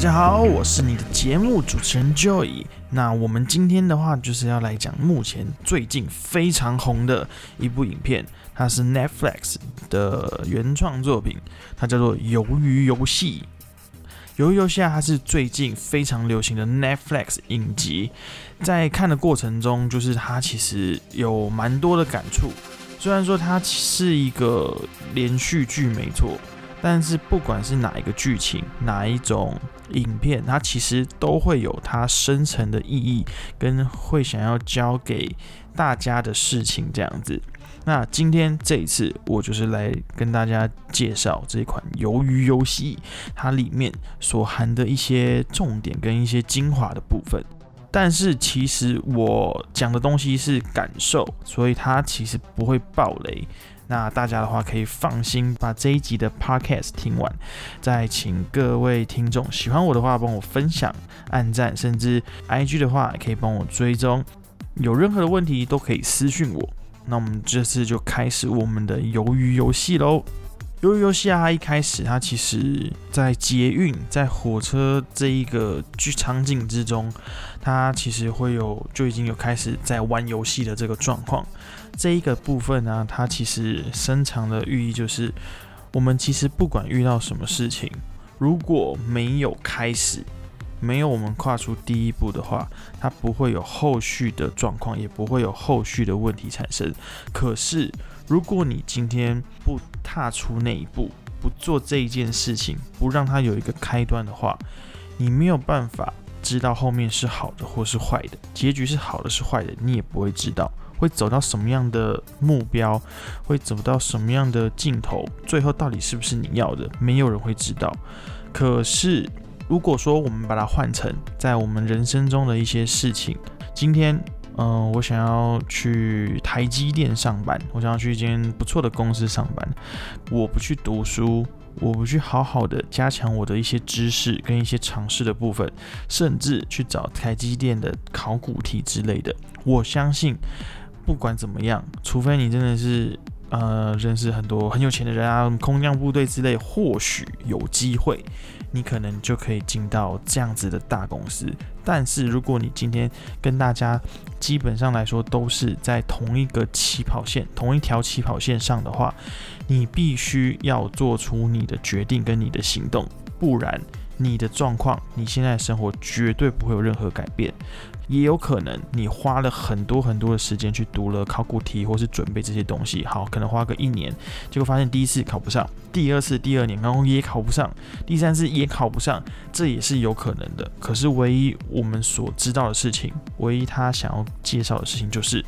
大家好，我是你的节目主持人 Joy。那我们今天的话就是要来讲目前最近非常红的一部影片，它是 Netflix 的原创作品，它叫做《鱿鱼游戏》。鱿鱼游戏啊，它是最近非常流行的 Netflix 影集，在看的过程中，就是它其实有蛮多的感触。虽然说它是一个连续剧，没错。但是不管是哪一个剧情，哪一种影片，它其实都会有它深层的意义，跟会想要教给大家的事情这样子。那今天这一次，我就是来跟大家介绍这款鱿鱼游戏，它里面所含的一些重点跟一些精华的部分。但是其实我讲的东西是感受，所以它其实不会爆雷。那大家的话可以放心把这一集的 podcast 听完，再请各位听众喜欢我的话帮我分享、按赞，甚至 IG 的话可以帮我追踪。有任何的问题都可以私讯我。那我们这次就开始我们的鱿鱼游戏喽。由于游戏啊，它一开始它其实在捷运、在火车这一个剧场景之中，它其实会有就已经有开始在玩游戏的这个状况。这一个部分呢，它其实深藏的寓意就是，我们其实不管遇到什么事情，如果没有开始，没有我们跨出第一步的话，它不会有后续的状况，也不会有后续的问题产生。可是，如果你今天不踏出那一步，不做这一件事情，不让它有一个开端的话，你没有办法知道后面是好的或是坏的，结局是好的是坏的，你也不会知道。会走到什么样的目标，会走到什么样的尽头，最后到底是不是你要的，没有人会知道。可是，如果说我们把它换成在我们人生中的一些事情，今天，嗯、我想要去台积电上班，我想要去一间不错的公司上班，我不去读书，我不去好好的加强我的一些知识跟一些常识的部分，甚至去找台积电的考古题之类的，我相信。不管怎么样，除非你真的是呃认识很多很有钱的人啊，空降部队之类，或许有机会，你可能就可以进到这样子的大公司。但是如果你今天跟大家基本上来说都是在同一个起跑线、同一条起跑线上的话，你必须要做出你的决定跟你的行动，不然你的状况、你现在的生活绝对不会有任何改变。也有可能你花了很多很多的时间去读了考古题，或是准备这些东西，好，可能花个一年，结果发现第一次考不上，第二次、第二年然后也考不上，第三次也考不上，这也是有可能的。可是唯一我们所知道的事情，唯一他想要介绍的事情就是，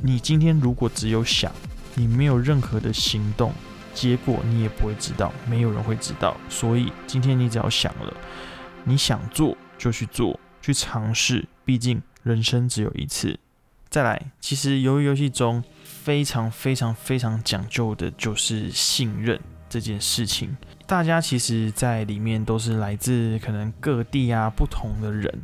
你今天如果只有想，你没有任何的行动，结果你也不会知道，没有人会知道。所以今天你只要想了，你想做就去做。去尝试，毕竟人生只有一次。再来，其实由于游戏中非常非常非常讲究的就是信任这件事情。大家其实，在里面都是来自可能各地啊不同的人，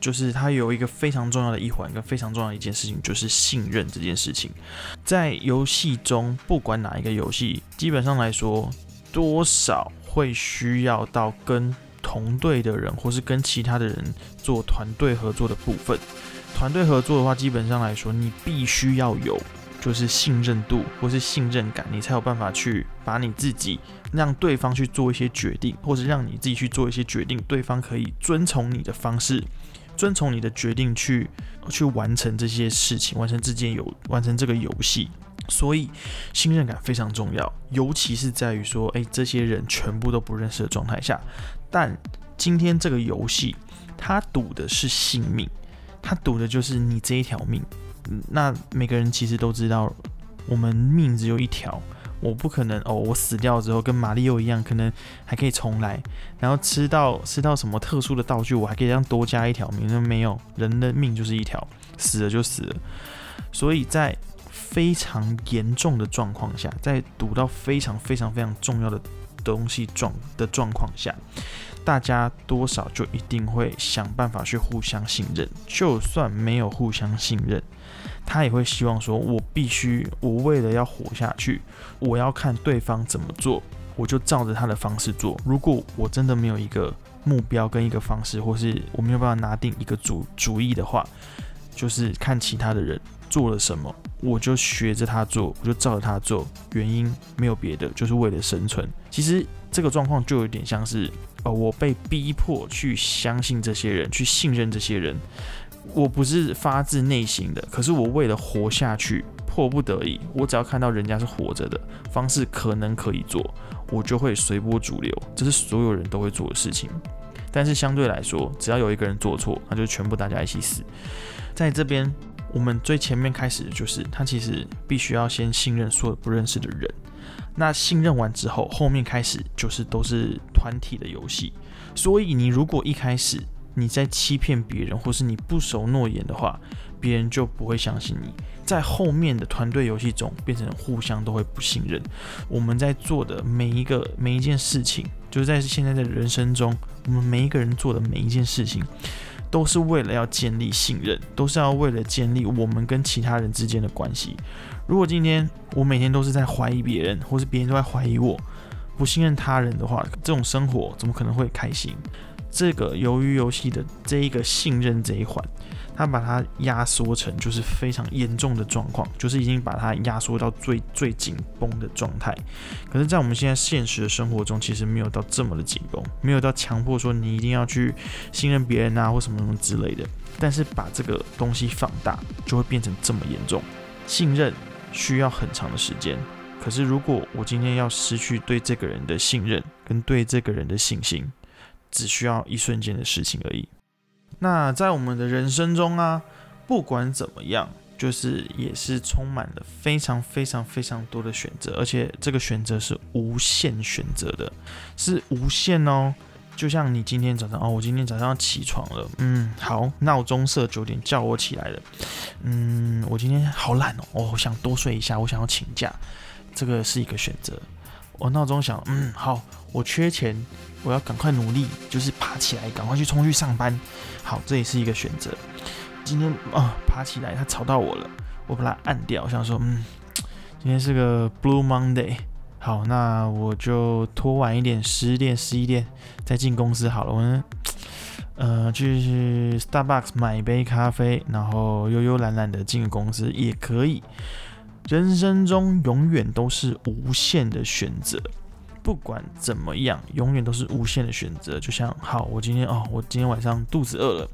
就是它有一个非常重要的一环，跟非常重要的一件事情，就是信任这件事情。在游戏中，不管哪一个游戏，基本上来说，多少会需要到跟。同队的人，或是跟其他的人做团队合作的部分，团队合作的话，基本上来说，你必须要有就是信任度或是信任感，你才有办法去把你自己让对方去做一些决定，或是让你自己去做一些决定，对方可以遵从你的方式，遵从你的决定去去完成这些事情，完成这件游，完成这个游戏。所以信任感非常重要，尤其是在于说，诶，这些人全部都不认识的状态下。但今天这个游戏，它赌的是性命，它赌的就是你这一条命。那每个人其实都知道，我们命只有一条，我不可能哦，我死掉之后跟马里奥一样，可能还可以重来，然后吃到吃到什么特殊的道具，我还可以这样多加一条命。那没有，人的命就是一条，死了就死了。所以在非常严重的状况下，在赌到非常非常非常重要的。东西状的状况下，大家多少就一定会想办法去互相信任。就算没有互相信任，他也会希望说：我必须，我为了要活下去，我要看对方怎么做，我就照着他的方式做。如果我真的没有一个目标跟一个方式，或是我没有办法拿定一个主主意的话，就是看其他的人做了什么，我就学着他做，我就照着他做。原因没有别的，就是为了生存。其实这个状况就有点像是，呃，我被逼迫去相信这些人，去信任这些人。我不是发自内心的，可是我为了活下去，迫不得已，我只要看到人家是活着的方式，可能可以做，我就会随波逐流。这是所有人都会做的事情。但是相对来说，只要有一个人做错，那就全部大家一起死。在这边，我们最前面开始的就是，他其实必须要先信任所有不认识的人。那信任完之后，后面开始就是都是团体的游戏。所以你如果一开始你在欺骗别人，或是你不守诺言的话，别人就不会相信你。在后面的团队游戏中，变成互相都会不信任。我们在做的每一个每一件事情，就是在现在的人生中，我们每一个人做的每一件事情，都是为了要建立信任，都是要为了建立我们跟其他人之间的关系。如果今天我每天都是在怀疑别人，或是别人都在怀疑我，不信任他人的话，这种生活怎么可能会开心？这个鱿鱼游戏的这一个信任这一环。他把它压缩成就是非常严重的状况，就是已经把它压缩到最最紧绷的状态。可是，在我们现在现实的生活中，其实没有到这么的紧绷，没有到强迫说你一定要去信任别人啊，或什么什么之类的。但是把这个东西放大，就会变成这么严重。信任需要很长的时间，可是如果我今天要失去对这个人的信任跟对这个人的信心，只需要一瞬间的事情而已。那在我们的人生中啊，不管怎么样，就是也是充满了非常非常非常多的选择，而且这个选择是无限选择的，是无限哦。就像你今天早上哦，我今天早上要起床了，嗯，好，闹钟设九点叫我起来了，嗯，我今天好懒哦，哦，我想多睡一下，我想要请假，这个是一个选择。我闹钟响，嗯，好，我缺钱。我要赶快努力，就是爬起来，赶快去冲去上班。好，这也是一个选择。今天啊、爬起来，他吵到我了，我把它按掉。我想说，嗯，今天是个 Blue Monday。好，那我就拖晚一点，十点、十一点再进公司好了。我们呃，去 Starbucks 买一杯咖啡，然后悠悠懒懒的进公司也可以。人生中永远都是无限的选择。不管怎么样，永远都是无限的选择。就像，好，我今天哦，我今天晚上肚子饿了，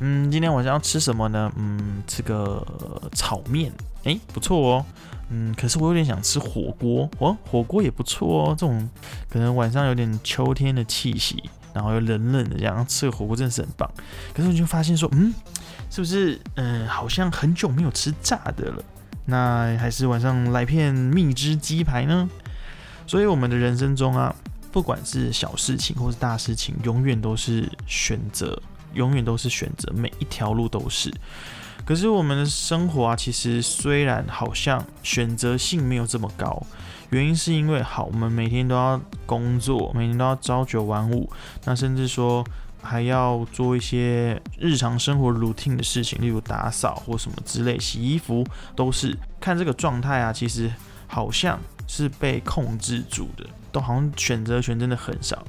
嗯，今天晚上要吃什么呢？嗯，吃个炒面，诶，不错哦。嗯，可是我有点想吃火锅，哦，火锅也不错哦。这种可能晚上有点秋天的气息，然后又冷冷的这样吃个火锅真的是很棒。可是我就发现说，嗯，是不是，嗯，好像很久没有吃炸的了？那还是晚上来片蜜汁鸡排呢？所以我们的人生中啊，不管是小事情或是大事情，永远都是选择，永远都是选择，每一条路都是。可是我们的生活啊，其实虽然好像选择性没有这么高，原因是因为好，我们每天都要工作，每天都要朝九晚五，那甚至说还要做一些日常生活 routine 的事情，例如打扫或什么之类，洗衣服都是看这个状态啊，其实好像。是被控制住的，都好像选择权真的很少。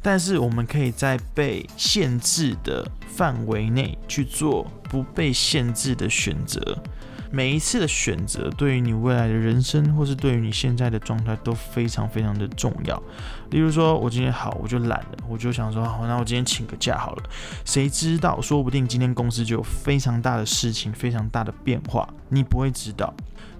但是我们可以在被限制的范围内去做不被限制的选择。每一次的选择对于你未来的人生，或是对于你现在的状态都非常非常的重要。例如说，我今天好，我就懒了，我就想说，好，那我今天请个假好了。谁知道，说不定今天公司就有非常大的事情，非常大的变化，你不会知道。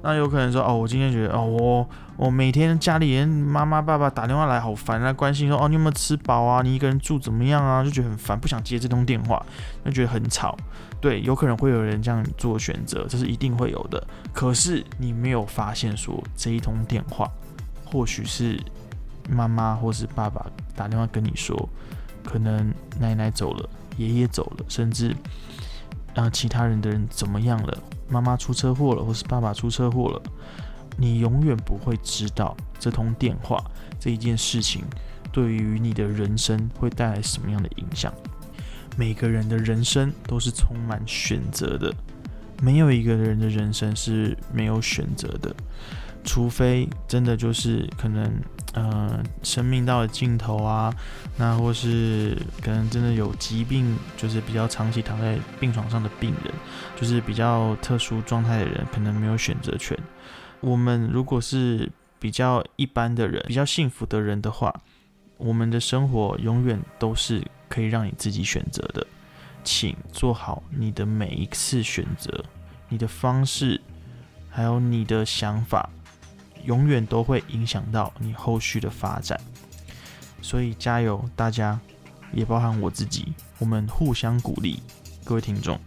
那有可能说，哦，我今天觉得，哦，我我每天家里人妈妈爸爸打电话来，好烦啊，关心说，哦，你有没有吃饱啊？你一个人住怎么样啊？就觉得很烦，不想接这通电话，就觉得很吵。对，有可能会有人这样做选择，这是一定会有的。可是你没有发现说，这一通电话，或许是妈妈或是爸爸打电话跟你说，可能奶奶走了，爷爷走了，甚至让、呃、其他人的人怎么样了。妈妈出车祸了，或是爸爸出车祸了，你永远不会知道这通电话这一件事情对于你的人生会带来什么样的影响。每个人的人生都是充满选择的，没有一个人的人生是没有选择的。除非真的就是可能，呃，生命到了尽头啊，那或是可能真的有疾病，就是比较长期躺在病床上的病人，就是比较特殊状态的人，可能没有选择权。我们如果是比较一般的人，比较幸福的人的话，我们的生活永远都是可以让你自己选择的。请做好你的每一次选择，你的方式，还有你的想法，永远都会影响到你后续的发展。所以加油，大家，也包含我自己，我们互相鼓励。各位听众，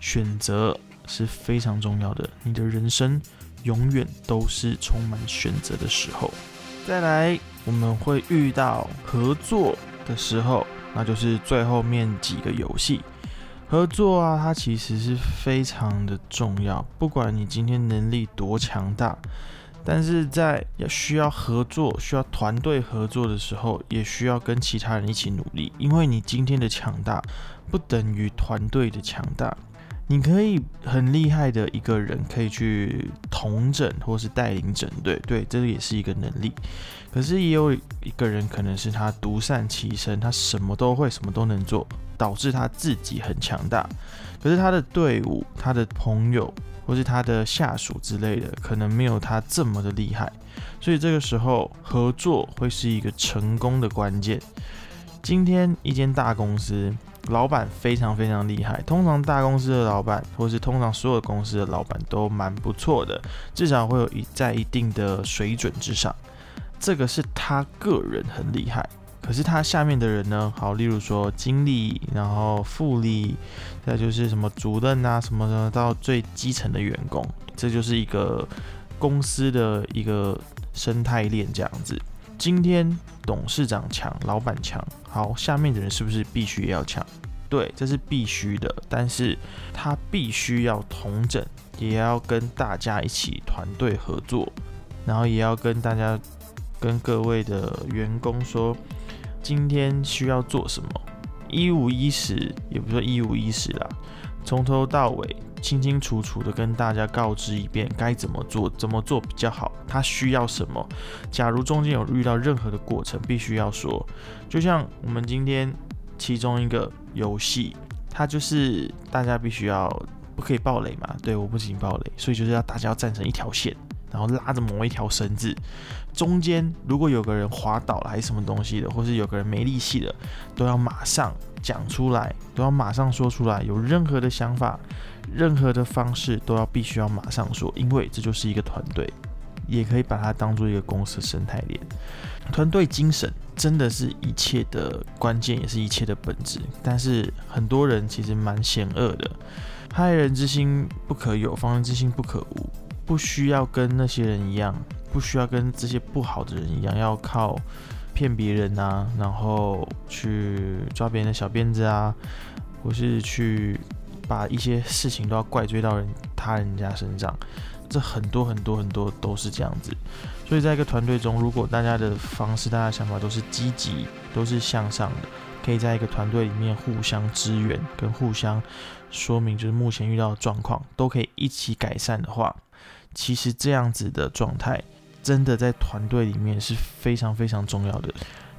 选择是非常重要的，你的人生永远都是充满选择的时候。再来，我们会遇到合作的时候。那就是最后面几个游戏合作啊，它其实是非常的重要。不管你今天能力多强大，但是在要需要合作、需要团队合作的时候，也需要跟其他人一起努力。因为你今天的强大不等于团队的强大。你可以很厉害的一个人，可以去统整或是带领整队，对，这个也是一个能力。可是也有一个人，可能是他独善其身，他什么都会，什么都能做，导致他自己很强大。可是他的队伍、他的朋友或是他的下属之类的，可能没有他这么的厉害。所以这个时候，合作会是一个成功的关键。今天一间大公司。老板非常非常厉害，通常大公司的老板，或是通常所有公司的老板都蛮不错的，至少会有一在一定的水准之上。这个是他个人很厉害，可是他下面的人呢？好，例如说经理，然后副理，再就是什么主任啊什么的，到最基层的员工，这就是一个公司的一个生态链这样子。今天董事长强，老板强，好，下面的人是不是必须也要强？对，这是必须的。但是他必须要同整，也要跟大家一起团队合作，然后也要跟大家、跟各位的员工说，今天需要做什么，一五一十，也不说一五一十啦，从头到尾。清清楚楚的跟大家告知一遍该怎么做，怎么做比较好，他需要什么。假如中间有遇到任何的过程，必须要说。就像我们今天其中一个游戏，它就是大家必须要不可以爆雷嘛？对，我不仅爆雷，所以就是要大家要站成一条线，然后拉着某一条绳子，中间如果有个人滑倒了还是什么东西的，或是有个人没力气的，都要马上讲出来，都要马上说出来。有任何的想法。任何的方式都要必须要马上说，因为这就是一个团队，也可以把它当做一个公司生态链。团队精神真的是一切的关键，也是一切的本质。但是很多人其实蛮险恶的，害人之心不可有，防人之心不可无。不需要跟那些人一样，不需要跟这些不好的人一样，要靠骗别人啊，然后去抓别人的小辫子啊，或是去。把一些事情都要怪罪到人他人家身上，这很多很多很多都是这样子。所以在一个团队中，如果大家的方式、大家的想法都是积极、都是向上的，可以在一个团队里面互相支援跟互相说明，就是目前遇到的状况都可以一起改善的话，其实这样子的状态真的在团队里面是非常非常重要的。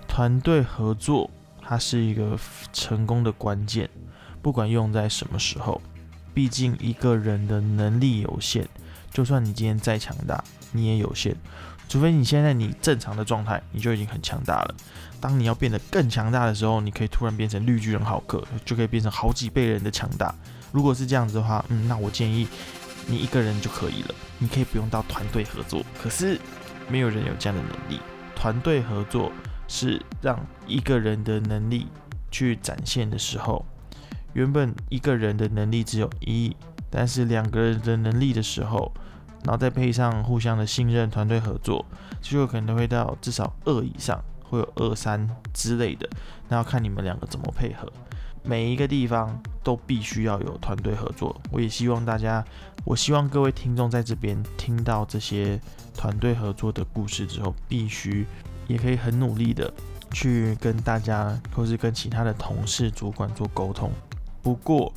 团队合作，它是一个成功的关键。不管用在什么时候，毕竟一个人的能力有限，就算你今天再强大，你也有限。除非你现在你正常的状态，你就已经很强大了。当你要变得更强大的时候，你可以突然变成绿巨人浩克，就可以变成好几倍人的强大。如果是这样子的话，嗯，那我建议你一个人就可以了，你可以不用到团队合作。可是没有人有这样的能力，团队合作是让一个人的能力去展现的时候。原本一个人的能力只有一，但是两个人的能力的时候，然后再配上互相的信任、团队合作，就有可能会到至少二以上，会有二三之类的。那要看你们两个怎么配合。每一个地方都必须要有团队合作。我也希望大家，我希望各位听众在这边听到这些团队合作的故事之后，必须也可以很努力的去跟大家，或是跟其他的同事、主管做沟通。不过，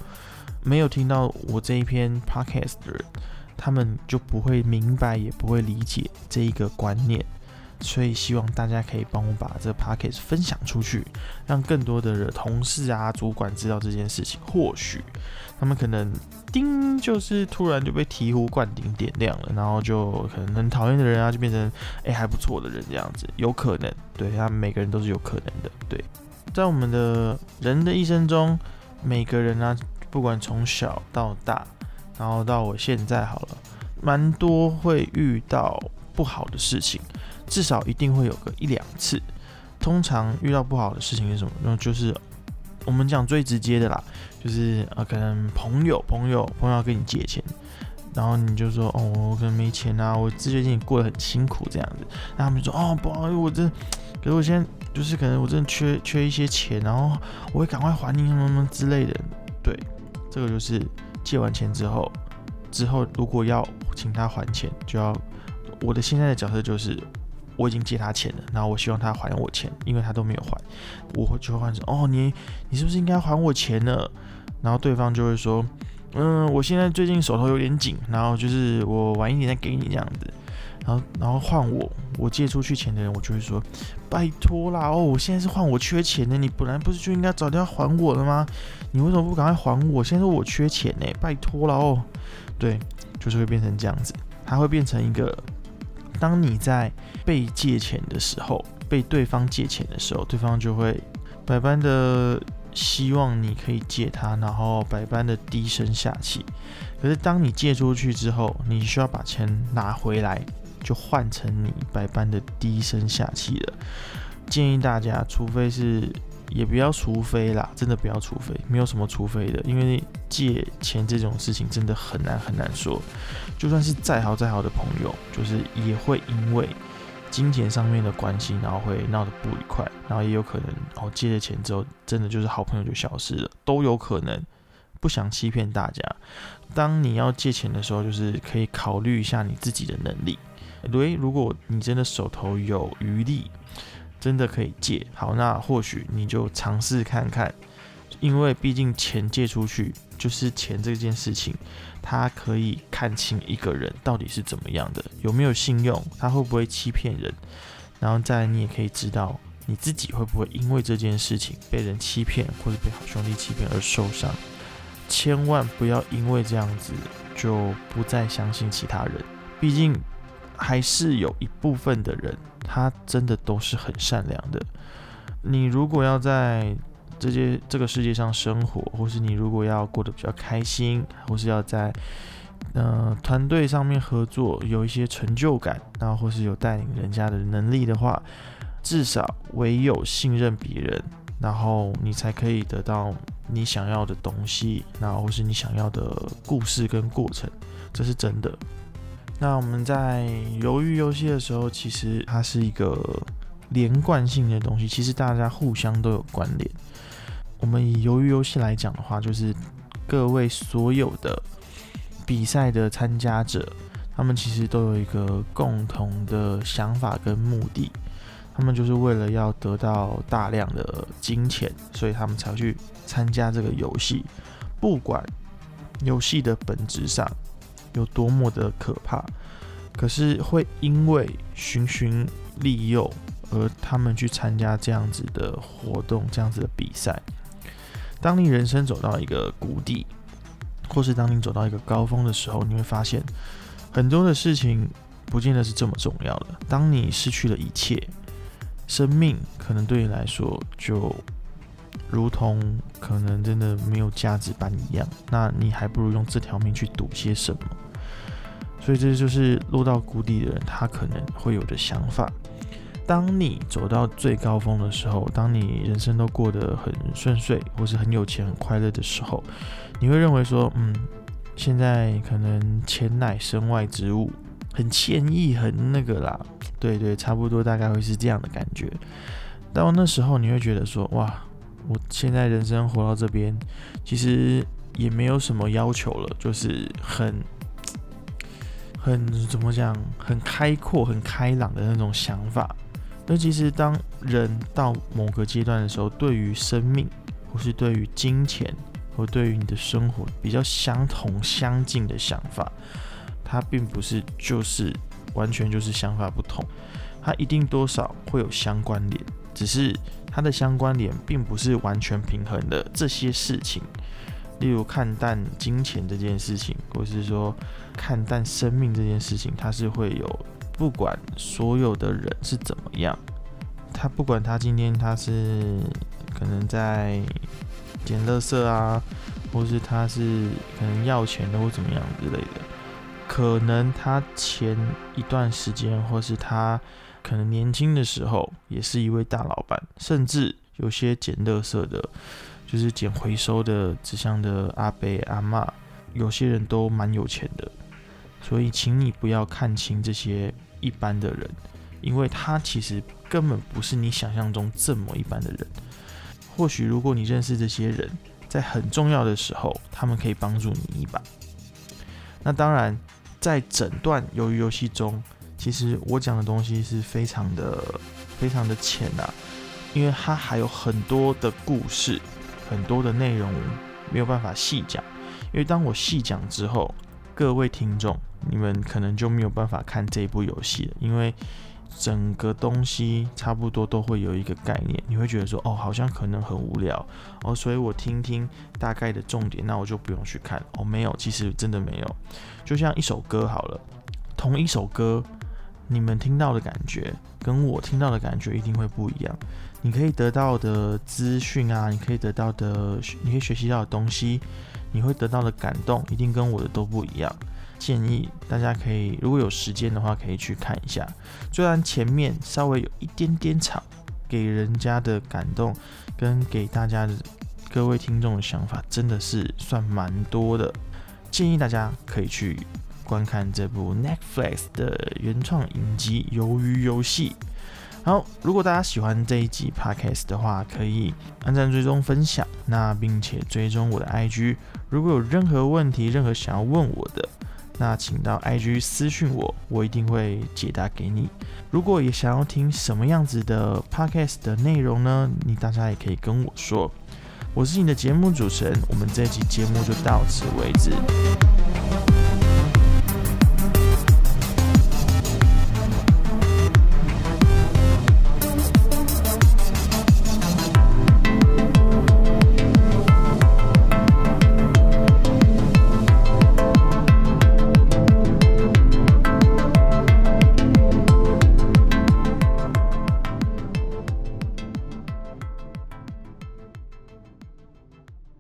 没有听到我这一篇 podcast 的人，他们就不会明白，也不会理解这一个观念。所以希望大家可以帮我把这个 podcast 分享出去，让更多的同事啊、主管知道这件事情。或许他们可能叮，就是突然就被醍醐灌顶点亮了，然后就可能很讨厌的人啊，就变成哎、还不错的人这样子，有可能。对，他们每个人都是有可能的。对，在我们的人的一生中，每个人啊，不管从小到大，然后到我现在好了，蛮多会遇到不好的事情。至少一定会有个一两次。通常遇到不好的事情是什么？那就是我们讲最直接的啦，就是呃，可能朋友、朋友、朋友要跟你借钱，然后你就说哦，我可能没钱啊，我最近过得很辛苦这样子。那他们就说哦，不好意思，我这，可是我现在就是可能我真的缺缺一些钱，然后我会赶快还你什么什么之类的。对，这个就是借完钱之后，之后如果要请他还钱，就要我的现在的角色就是。我已经借他钱了，然后我希望他还我钱，因为他都没有还，我就会换成哦，你你是不是应该还我钱呢？然后对方就会说，嗯，我现在最近手头有点紧，然后就是我晚一点再给你这样子，然后然后换我，我借出去钱的人，我就会说，拜托啦，哦，我现在是换我缺钱的，你本来不是就应该早点要还我了吗？你为什么不赶快还我？现在说我缺钱呢，拜托了哦，对，就是会变成这样子，它会变成一个。当你在被借钱的时候，被对方借钱的时候，对方就会百般的希望你可以借他，然后百般的低声下气。可是当你借出去之后，你需要把钱拿回来，就换成你百般的低声下气了。建议大家，除非是。也不要除非啦，真的不要除非，没有什么除非的，因为借钱这种事情真的很难很难说。就算是再好再好的朋友，就是也会因为金钱上面的关系，然后会闹得不愉快，然后也有可能哦借了钱之后，真的就是好朋友就消失了，都有可能。不想欺骗大家，当你要借钱的时候，就是可以考虑一下你自己的能力。对，如果你真的手头有余力。真的可以借好，那或许你就尝试看看，因为毕竟钱借出去就是钱这件事情，它可以看清一个人到底是怎么样的，有没有信用，他会不会欺骗人，然后再你也可以知道你自己会不会因为这件事情被人欺骗或者被好兄弟欺骗而受伤，千万不要因为这样子就不再相信其他人，毕竟还是有一部分的人。他真的都是很善良的。你如果要在这些这个世界上生活，或是你如果要过得比较开心，或是要在呃团队上面合作，有一些成就感，然后或是有带领人家的能力的话，至少唯有信任别人，然后你才可以得到你想要的东西，然后或是你想要的故事跟过程，这是真的。那我们在鱿鱼游戏的时候，其实它是一个连贯性的东西，其实大家互相都有关联。我们以鱿鱼游戏来讲的话，就是各位所有的比赛的参加者，他们其实都有一个共同的想法跟目的，他们就是为了要得到大量的金钱，所以他们才去参加这个游戏，不管游戏的本质上。有多么的可怕，可是会因为循循利诱而他们去参加这样子的活动，这样子的比赛。当你人生走到一个谷底，或是当你走到一个高峰的时候，你会发现很多的事情不见得是这么重要的。当你失去了一切，生命可能对你来说就。如同可能真的没有价值般一样，那你还不如用这条命去赌些什么？所以这就是落到谷底的人他可能会有的想法。当你走到最高峰的时候，当你人生都过得很顺遂，或是很有钱、很快乐的时候，你会认为说，嗯，现在可能钱乃身外之物，很惬意，很那个啦。对对，差不多大概会是这样的感觉。到那时候，你会觉得说，哇。我现在人生活到这边，其实也没有什么要求了，就是很很怎么讲，很开阔、很开朗的那种想法。那其实当人到某个阶段的时候，对于生命，或是对于金钱，或对于你的生活比较相同、相近的想法，它并不是就是完全就是想法不同，它一定多少会有相关联，只是它的相关联并不是完全平衡的这些事情。例如看淡金钱这件事情，或是说看淡生命这件事情，它是会有不管所有的人是怎么样，他不管他今天他是可能在捡垃圾啊，或是他是可能要钱的或怎么样之类的，可能他前一段时间或是他可能年轻的时候也是一位大老板，甚至有些捡垃圾的。就是捡回收的纸箱的阿伯阿妈，有些人都蛮有钱的，所以请你不要看轻这些一般的人，因为他其实根本不是你想象中这么一般的人。或许如果你认识这些人，在很重要的时候，他们可以帮助你一把。那当然，在整段鱿鱼游戏中，其实我讲的东西是非常的、非常的浅呐，因为它还有很多的故事。很多的内容没有办法细讲，因为当我细讲之后，各位听众你们可能就没有办法看这一部游戏了，因为整个东西差不多都会有一个概念，你会觉得说哦，好像可能很无聊哦，所以我听听大概的重点，那我就不用去看哦。没有，其实真的没有，就像一首歌好了，同一首歌，你们听到的感觉跟我听到的感觉一定会不一样。你可以得到的资讯啊，你可以得到的，你可以学习到的东西，你会得到的感动，一定跟我的都不一样。建议大家可以，如果有时间的话，可以去看一下。虽然前面稍微有一点点吵，给人家的感动跟给大家的各位听众的想法，真的是算蛮多的。建议大家可以去观看这部 Netflix 的原创影集《鱿鱼游戏》。好，如果大家喜欢这一集 podcast 的话，可以按赞、追踪、分享，那并且追踪我的 IG。如果有任何问题、任何想要问我的，那请到 IG 私讯我，我一定会解答给你。如果也想要听什么样子的 podcast 的内容呢？你大家也可以跟我说。我是你的节目主持人，我们这一集节目就到此为止。